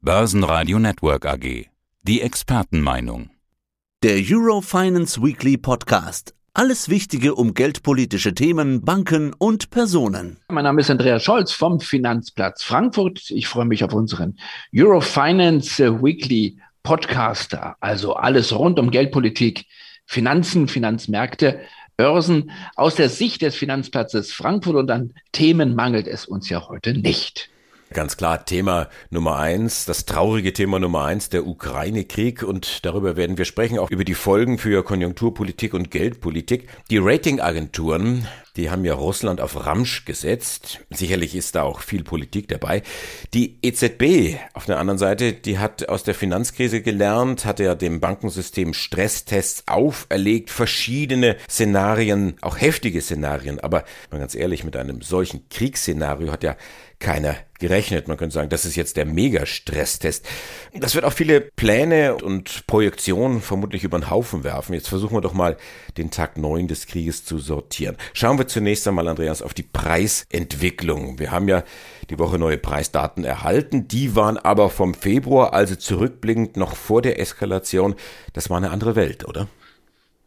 Börsenradio Network AG. Die Expertenmeinung. Der Eurofinance Weekly Podcast. Alles Wichtige um geldpolitische Themen, Banken und Personen. Mein Name ist Andreas Scholz vom Finanzplatz Frankfurt. Ich freue mich auf unseren Eurofinance Weekly Podcast. Also alles rund um Geldpolitik, Finanzen, Finanzmärkte, Börsen. Aus der Sicht des Finanzplatzes Frankfurt und an Themen mangelt es uns ja heute nicht. Ganz klar, Thema Nummer eins, das traurige Thema Nummer eins, der Ukraine-Krieg. Und darüber werden wir sprechen, auch über die Folgen für Konjunkturpolitik und Geldpolitik. Die Ratingagenturen, die haben ja Russland auf Ramsch gesetzt. Sicherlich ist da auch viel Politik dabei. Die EZB auf der anderen Seite, die hat aus der Finanzkrise gelernt, hat ja dem Bankensystem Stresstests auferlegt, verschiedene Szenarien, auch heftige Szenarien. Aber mal ganz ehrlich, mit einem solchen Kriegsszenario hat ja keiner gerechnet. Man könnte sagen, das ist jetzt der Mega-Stresstest. Das wird auch viele Pläne und Projektionen vermutlich über den Haufen werfen. Jetzt versuchen wir doch mal den Tag neun des Krieges zu sortieren. Schauen wir zunächst einmal, Andreas, auf die Preisentwicklung. Wir haben ja die Woche neue Preisdaten erhalten. Die waren aber vom Februar, also zurückblickend noch vor der Eskalation. Das war eine andere Welt, oder?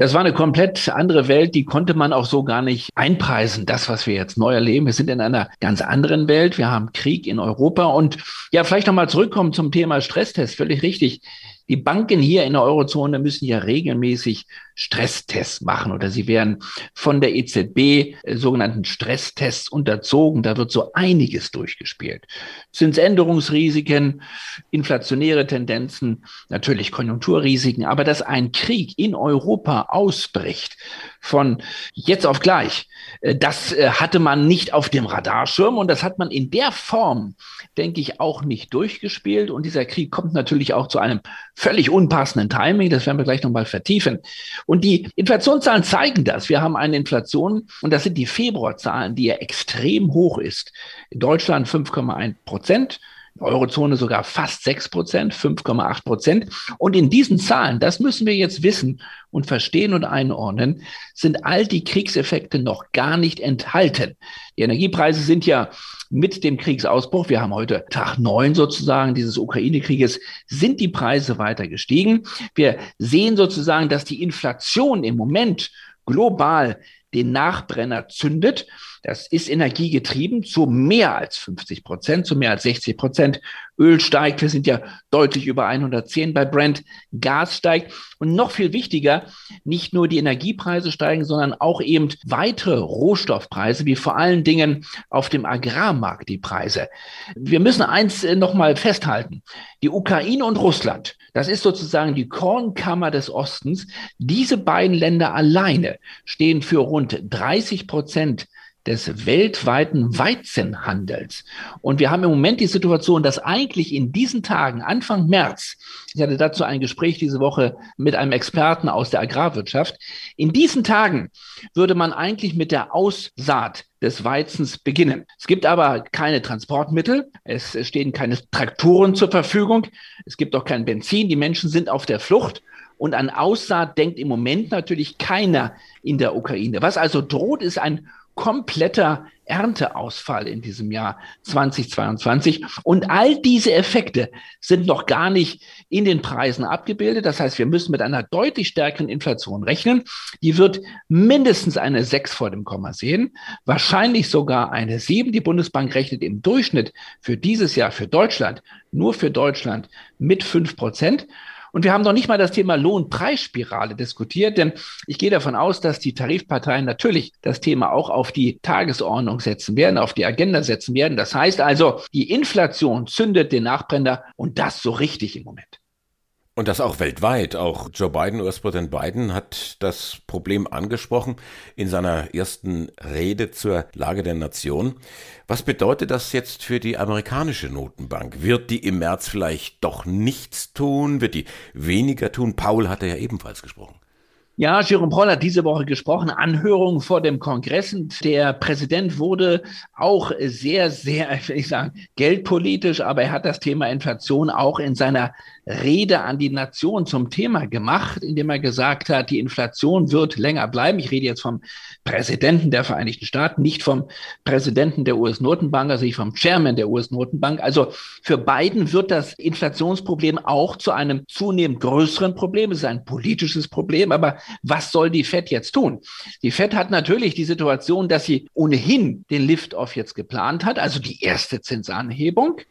Das war eine komplett andere Welt, die konnte man auch so gar nicht einpreisen, das, was wir jetzt neu erleben. Wir sind in einer ganz anderen Welt. Wir haben Krieg in Europa und ja, vielleicht nochmal zurückkommen zum Thema Stresstest. Völlig richtig. Die Banken hier in der Eurozone müssen ja regelmäßig Stresstests machen oder sie werden von der EZB äh, sogenannten Stresstests unterzogen. Da wird so einiges durchgespielt. Zinsänderungsrisiken, inflationäre Tendenzen, natürlich Konjunkturrisiken, aber dass ein Krieg in Europa ausbricht von jetzt auf gleich, äh, das äh, hatte man nicht auf dem Radarschirm und das hat man in der Form, denke ich, auch nicht durchgespielt. Und dieser Krieg kommt natürlich auch zu einem völlig unpassenden Timing. Das werden wir gleich nochmal vertiefen. Und die Inflationszahlen zeigen das. Wir haben eine Inflation und das sind die Februarzahlen, die ja extrem hoch ist. In Deutschland 5,1 Prozent. Eurozone sogar fast 6 Prozent, 5,8 Prozent. Und in diesen Zahlen, das müssen wir jetzt wissen und verstehen und einordnen, sind all die Kriegseffekte noch gar nicht enthalten. Die Energiepreise sind ja mit dem Kriegsausbruch, wir haben heute Tag neun sozusagen dieses Ukraine-Krieges, sind die Preise weiter gestiegen. Wir sehen sozusagen, dass die Inflation im Moment global den Nachbrenner zündet. Das ist energiegetrieben zu mehr als 50 Prozent, zu mehr als 60 Prozent. Öl steigt, wir sind ja deutlich über 110 bei Brent. Gas steigt. Und noch viel wichtiger, nicht nur die Energiepreise steigen, sondern auch eben weitere Rohstoffpreise, wie vor allen Dingen auf dem Agrarmarkt die Preise. Wir müssen eins äh, nochmal festhalten. Die Ukraine und Russland, das ist sozusagen die Kornkammer des Ostens. Diese beiden Länder alleine stehen für rund 30 Prozent des weltweiten Weizenhandels. Und wir haben im Moment die Situation, dass eigentlich in diesen Tagen, Anfang März, ich hatte dazu ein Gespräch diese Woche mit einem Experten aus der Agrarwirtschaft, in diesen Tagen würde man eigentlich mit der Aussaat des Weizens beginnen. Es gibt aber keine Transportmittel, es stehen keine Traktoren zur Verfügung, es gibt auch kein Benzin, die Menschen sind auf der Flucht. Und an Aussaat denkt im Moment natürlich keiner in der Ukraine. Was also droht, ist ein kompletter Ernteausfall in diesem Jahr 2022. Und all diese Effekte sind noch gar nicht in den Preisen abgebildet. Das heißt, wir müssen mit einer deutlich stärkeren Inflation rechnen. Die wird mindestens eine 6 vor dem Komma sehen, wahrscheinlich sogar eine 7. Die Bundesbank rechnet im Durchschnitt für dieses Jahr für Deutschland, nur für Deutschland mit 5 Prozent. Und wir haben noch nicht mal das Thema Lohnpreisspirale diskutiert, denn ich gehe davon aus, dass die Tarifparteien natürlich das Thema auch auf die Tagesordnung setzen werden, auf die Agenda setzen werden. Das heißt also, die Inflation zündet den Nachbrenner und das so richtig im Moment. Und das auch weltweit. Auch Joe Biden, US-Präsident Biden, hat das Problem angesprochen in seiner ersten Rede zur Lage der Nation. Was bedeutet das jetzt für die amerikanische Notenbank? Wird die im März vielleicht doch nichts tun? Wird die weniger tun? Paul hatte ja ebenfalls gesprochen. Ja, Jerome Paul hat diese Woche gesprochen, Anhörung vor dem Kongress. Und der Präsident wurde auch sehr, sehr, ich will ich sagen, geldpolitisch, aber er hat das Thema Inflation auch in seiner Rede an die Nation zum Thema gemacht, indem er gesagt hat, die Inflation wird länger bleiben. Ich rede jetzt vom Präsidenten der Vereinigten Staaten, nicht vom Präsidenten der US-Notenbank, also nicht vom Chairman der US-Notenbank. Also für Biden wird das Inflationsproblem auch zu einem zunehmend größeren Problem. Es ist ein politisches Problem, aber was soll die Fed jetzt tun? Die Fed hat natürlich die Situation, dass sie ohnehin den Lift-Off jetzt geplant hat, also die erste Zinsanhebung.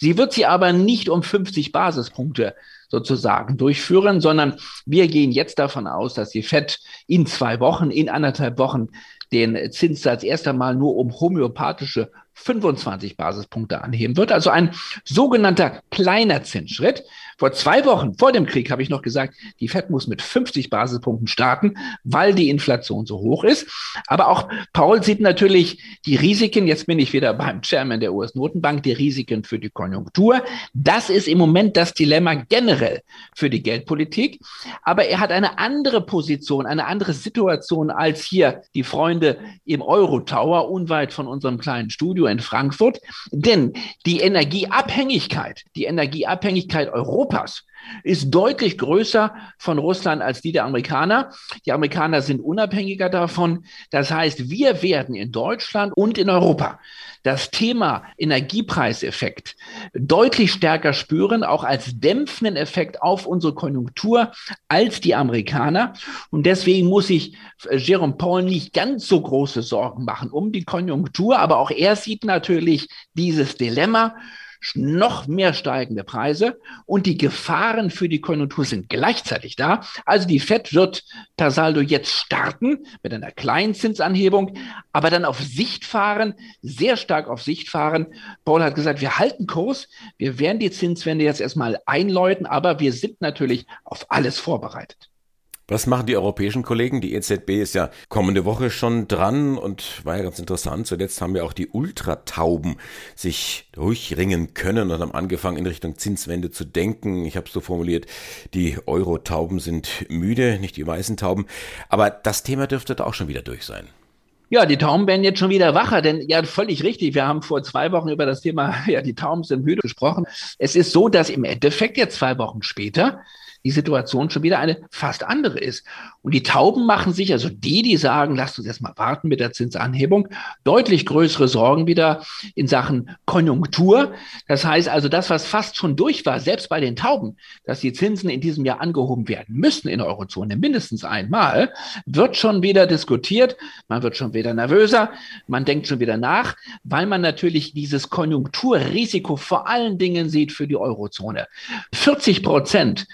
Sie wird sie aber nicht um 50 Basispunkte sozusagen durchführen, sondern wir gehen jetzt davon aus, dass die FED in zwei Wochen, in anderthalb Wochen den Zinssatz erst einmal nur um homöopathische 25 Basispunkte anheben wird. Also ein sogenannter kleiner Zinsschritt. Vor zwei Wochen, vor dem Krieg, habe ich noch gesagt, die FED muss mit 50 Basispunkten starten, weil die Inflation so hoch ist. Aber auch Paul sieht natürlich die Risiken, jetzt bin ich wieder beim Chairman der US-Notenbank, die Risiken für die Konjunktur. Das ist im Moment das Dilemma generell für die Geldpolitik. Aber er hat eine andere Position, eine andere Situation als hier die Freunde im Euro-Tower, unweit von unserem kleinen Studio in Frankfurt. Denn die Energieabhängigkeit, die Energieabhängigkeit Europas ist deutlich größer von Russland als die der Amerikaner. Die Amerikaner sind unabhängiger davon. Das heißt, wir werden in Deutschland und in Europa das Thema Energiepreiseffekt deutlich stärker spüren, auch als dämpfenden Effekt auf unsere Konjunktur als die Amerikaner. Und deswegen muss ich äh, Jerome Paul nicht ganz so große Sorgen machen um die Konjunktur, aber auch er sieht natürlich dieses Dilemma noch mehr steigende Preise und die Gefahren für die Konjunktur sind gleichzeitig da. Also die Fed wird per jetzt starten mit einer kleinen Zinsanhebung, aber dann auf Sicht fahren, sehr stark auf Sicht fahren. Paul hat gesagt, wir halten Kurs, wir werden die Zinswende jetzt erstmal einläuten, aber wir sind natürlich auf alles vorbereitet. Was machen die europäischen Kollegen? Die EZB ist ja kommende Woche schon dran und war ja ganz interessant. Zuletzt haben ja auch die Ultratauben sich durchringen können und haben angefangen in Richtung Zinswende zu denken. Ich habe es so formuliert, die Euro-Tauben sind müde, nicht die weißen Tauben. Aber das Thema dürfte da auch schon wieder durch sein. Ja, die Tauben werden jetzt schon wieder wacher, denn ja, völlig richtig. Wir haben vor zwei Wochen über das Thema, ja, die Tauben sind müde gesprochen. Es ist so, dass im Endeffekt jetzt zwei Wochen später die Situation schon wieder eine fast andere ist. Und die Tauben machen sich, also die, die sagen, lasst uns erst mal warten mit der Zinsanhebung, deutlich größere Sorgen wieder in Sachen Konjunktur. Das heißt also, das, was fast schon durch war, selbst bei den Tauben, dass die Zinsen in diesem Jahr angehoben werden müssen in der Eurozone, mindestens einmal, wird schon wieder diskutiert. Man wird schon wieder nervöser. Man denkt schon wieder nach, weil man natürlich dieses Konjunkturrisiko vor allen Dingen sieht für die Eurozone. 40 Prozent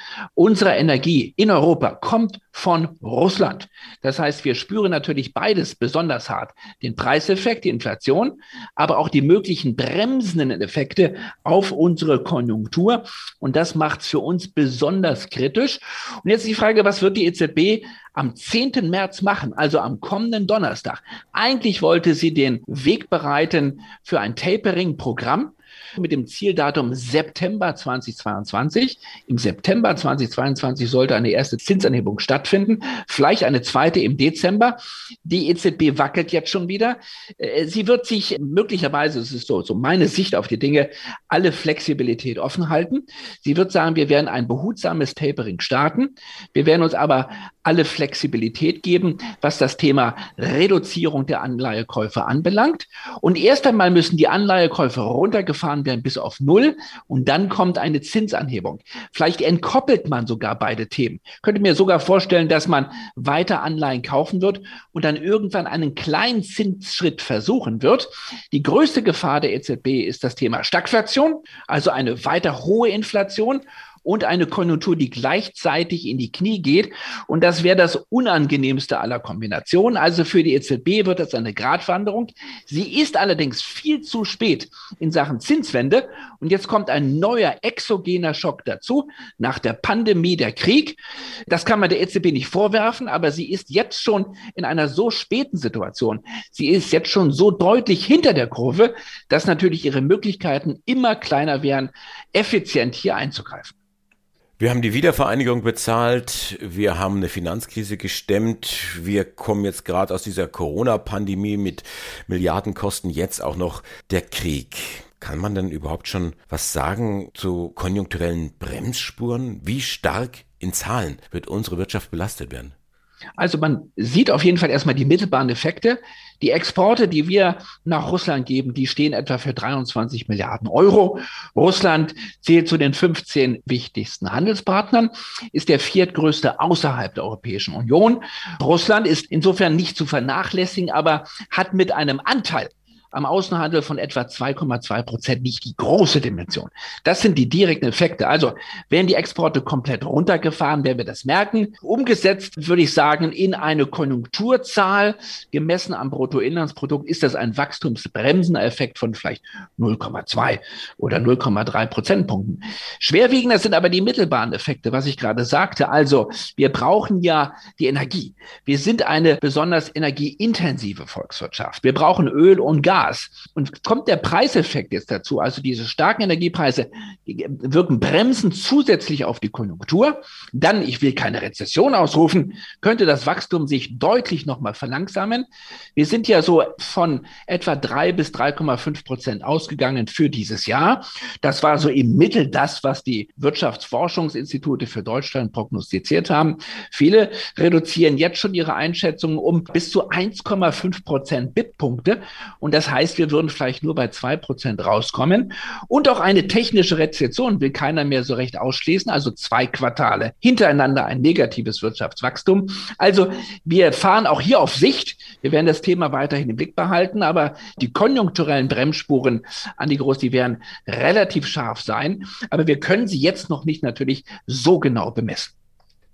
unserer Energie in Europa kommt von Russland. Das heißt, wir spüren natürlich beides besonders hart. Den Preiseffekt, die Inflation, aber auch die möglichen bremsenden Effekte auf unsere Konjunktur. Und das macht es für uns besonders kritisch. Und jetzt die Frage, was wird die EZB am 10. März machen, also am kommenden Donnerstag? Eigentlich wollte sie den Weg bereiten für ein Tapering-Programm mit dem Zieldatum September 2022. Im September 2022 sollte eine erste Zinsanhebung stattfinden, vielleicht eine zweite im Dezember. Die EZB wackelt jetzt schon wieder. Äh, sie wird sich möglicherweise, es ist so, so meine Sicht auf die Dinge, alle Flexibilität offen halten. Sie wird sagen, wir werden ein behutsames Tapering starten. Wir werden uns aber alle Flexibilität geben, was das Thema Reduzierung der Anleihekäufe anbelangt. Und erst einmal müssen die Anleihekäufe runtergefahren werden bis auf Null und dann kommt eine Zinsanhebung. Vielleicht entkoppelt man sogar beide Themen. Könnte mir sogar vorstellen, dass man weiter Anleihen kaufen wird und dann irgendwann einen kleinen Zinsschritt versuchen wird. Die größte Gefahr der EZB ist das Thema Stagflation, also eine weiter hohe Inflation und eine Konjunktur, die gleichzeitig in die Knie geht. Und das wäre das unangenehmste aller Kombinationen. Also für die EZB wird das eine Gratwanderung. Sie ist allerdings viel zu spät in Sachen Zinswende. Und jetzt kommt ein neuer exogener Schock dazu. Nach der Pandemie der Krieg. Das kann man der EZB nicht vorwerfen, aber sie ist jetzt schon in einer so späten Situation. Sie ist jetzt schon so deutlich hinter der Kurve, dass natürlich ihre Möglichkeiten immer kleiner wären, effizient hier einzugreifen. Wir haben die Wiedervereinigung bezahlt, wir haben eine Finanzkrise gestemmt, wir kommen jetzt gerade aus dieser Corona-Pandemie mit Milliardenkosten, jetzt auch noch der Krieg. Kann man denn überhaupt schon was sagen zu konjunkturellen Bremsspuren? Wie stark in Zahlen wird unsere Wirtschaft belastet werden? Also man sieht auf jeden Fall erstmal die mittelbaren Effekte. Die Exporte, die wir nach Russland geben, die stehen etwa für 23 Milliarden Euro. Russland zählt zu den 15 wichtigsten Handelspartnern, ist der viertgrößte außerhalb der Europäischen Union. Russland ist insofern nicht zu vernachlässigen, aber hat mit einem Anteil am Außenhandel von etwa 2,2 Prozent nicht die große Dimension. Das sind die direkten Effekte. Also werden die Exporte komplett runtergefahren, werden wir das merken. Umgesetzt würde ich sagen, in eine Konjunkturzahl gemessen am Bruttoinlandsprodukt ist das ein wachstumsbremsender Effekt von vielleicht 0,2 oder 0,3 Prozentpunkten. Schwerwiegender sind aber die mittelbaren Effekte, was ich gerade sagte. Also wir brauchen ja die Energie. Wir sind eine besonders energieintensive Volkswirtschaft. Wir brauchen Öl und Gas. Gas. Und kommt der Preiseffekt jetzt dazu, also diese starken Energiepreise wirken bremsen zusätzlich auf die Konjunktur, dann, ich will keine Rezession ausrufen, könnte das Wachstum sich deutlich nochmal verlangsamen. Wir sind ja so von etwa drei bis 3,5 Prozent ausgegangen für dieses Jahr. Das war so im Mittel das, was die Wirtschaftsforschungsinstitute für Deutschland prognostiziert haben. Viele reduzieren jetzt schon ihre Einschätzungen um bis zu 1,5 Prozent BIP-Punkte. Und das heißt, wir würden vielleicht nur bei zwei Prozent rauskommen. Und auch eine technische Rezession will keiner mehr so recht ausschließen. Also zwei Quartale hintereinander ein negatives Wirtschaftswachstum. Also wir fahren auch hier auf Sicht. Wir werden das Thema weiterhin im Blick behalten, aber die konjunkturellen Bremsspuren, Andi Groß, die werden relativ scharf sein. Aber wir können sie jetzt noch nicht natürlich so genau bemessen.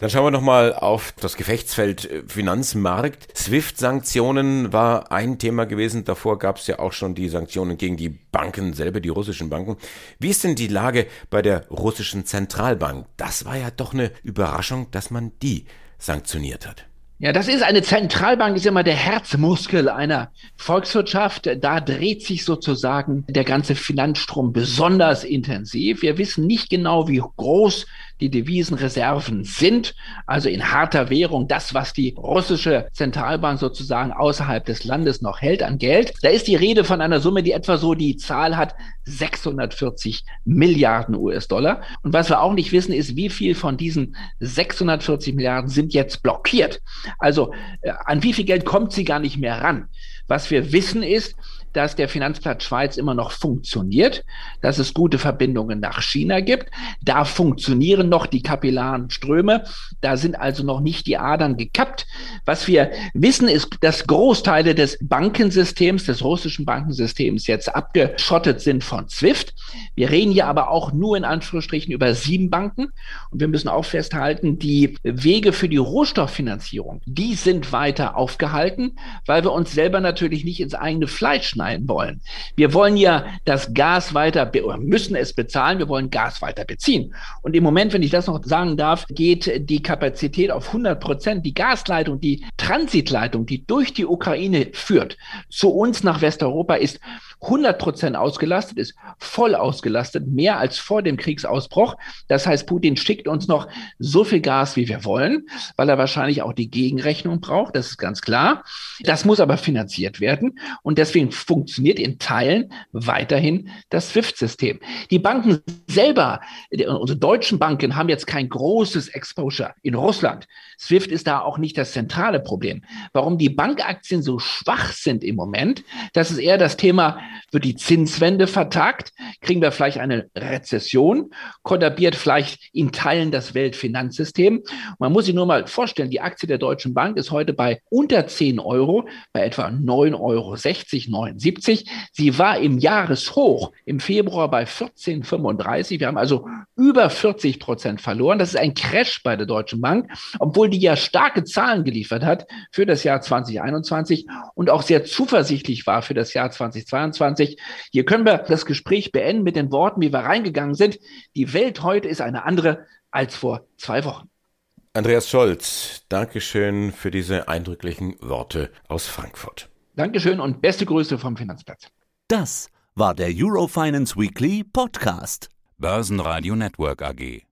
Dann schauen wir nochmal auf das Gefechtsfeld äh, Finanzmarkt. SWIFT-Sanktionen war ein Thema gewesen. Davor gab es ja auch schon die Sanktionen gegen die Banken selber, die russischen Banken. Wie ist denn die Lage bei der russischen Zentralbank? Das war ja doch eine Überraschung, dass man die sanktioniert hat. Ja, das ist eine Zentralbank, ist immer der Herzmuskel einer Volkswirtschaft. Da dreht sich sozusagen der ganze Finanzstrom besonders intensiv. Wir wissen nicht genau, wie groß die Devisenreserven sind, also in harter Währung, das, was die russische Zentralbank sozusagen außerhalb des Landes noch hält an Geld. Da ist die Rede von einer Summe, die etwa so die Zahl hat 640 Milliarden US-Dollar. Und was wir auch nicht wissen, ist, wie viel von diesen 640 Milliarden sind jetzt blockiert. Also äh, an wie viel Geld kommt sie gar nicht mehr ran? Was wir wissen ist, dass der Finanzplatz Schweiz immer noch funktioniert, dass es gute Verbindungen nach China gibt. Da funktionieren noch die kapillaren Ströme. Da sind also noch nicht die Adern gekappt. Was wir wissen, ist, dass Großteile des Bankensystems, des russischen Bankensystems jetzt abgeschottet sind von SWIFT. Wir reden hier aber auch nur in Anführungsstrichen über sieben Banken. Und wir müssen auch festhalten, die Wege für die Rohstofffinanzierung, die sind weiter aufgehalten, weil wir uns selber natürlich nicht ins eigene Fleisch schneiden wollen. Wir wollen ja das Gas weiter, oder müssen es bezahlen, wir wollen Gas weiter beziehen. Und im Moment, wenn ich das noch sagen darf, geht die Kapazität auf 100 Prozent. Die Gasleitung, die Transitleitung, die durch die Ukraine führt, zu uns nach Westeuropa ist 100 Prozent ausgelastet, ist voll ausgelastet, mehr als vor dem Kriegsausbruch. Das heißt, Putin schickt uns noch so viel Gas, wie wir wollen, weil er wahrscheinlich auch die Gegenrechnung braucht. Das ist ganz klar. Das muss aber finanziert werden. Und deswegen funktioniert in Teilen weiterhin das SWIFT-System. Die Banken selber, unsere deutschen Banken haben jetzt kein großes Exposure in Russland. SWIFT ist da auch nicht das zentrale Problem. Warum die Bankaktien so schwach sind im Moment, das ist eher das Thema wird die Zinswende vertagt? Kriegen wir vielleicht eine Rezession? Kollabiert vielleicht in Teilen das Weltfinanzsystem? Man muss sich nur mal vorstellen, die Aktie der Deutschen Bank ist heute bei unter 10 Euro, bei etwa 9,60 Euro, 79. Sie war im Jahreshoch im Februar bei 14,35. Wir haben also über 40 Prozent verloren. Das ist ein Crash bei der Deutschen Bank, obwohl die ja starke Zahlen geliefert hat für das Jahr 2021 und auch sehr zuversichtlich war für das Jahr 2022. 2023. Hier können wir das Gespräch beenden mit den Worten, wie wir reingegangen sind. Die Welt heute ist eine andere als vor zwei Wochen. Andreas Scholz, Dankeschön für diese eindrücklichen Worte aus Frankfurt. Dankeschön und beste Grüße vom Finanzplatz. Das war der Eurofinance Weekly Podcast. Börsenradio Network AG.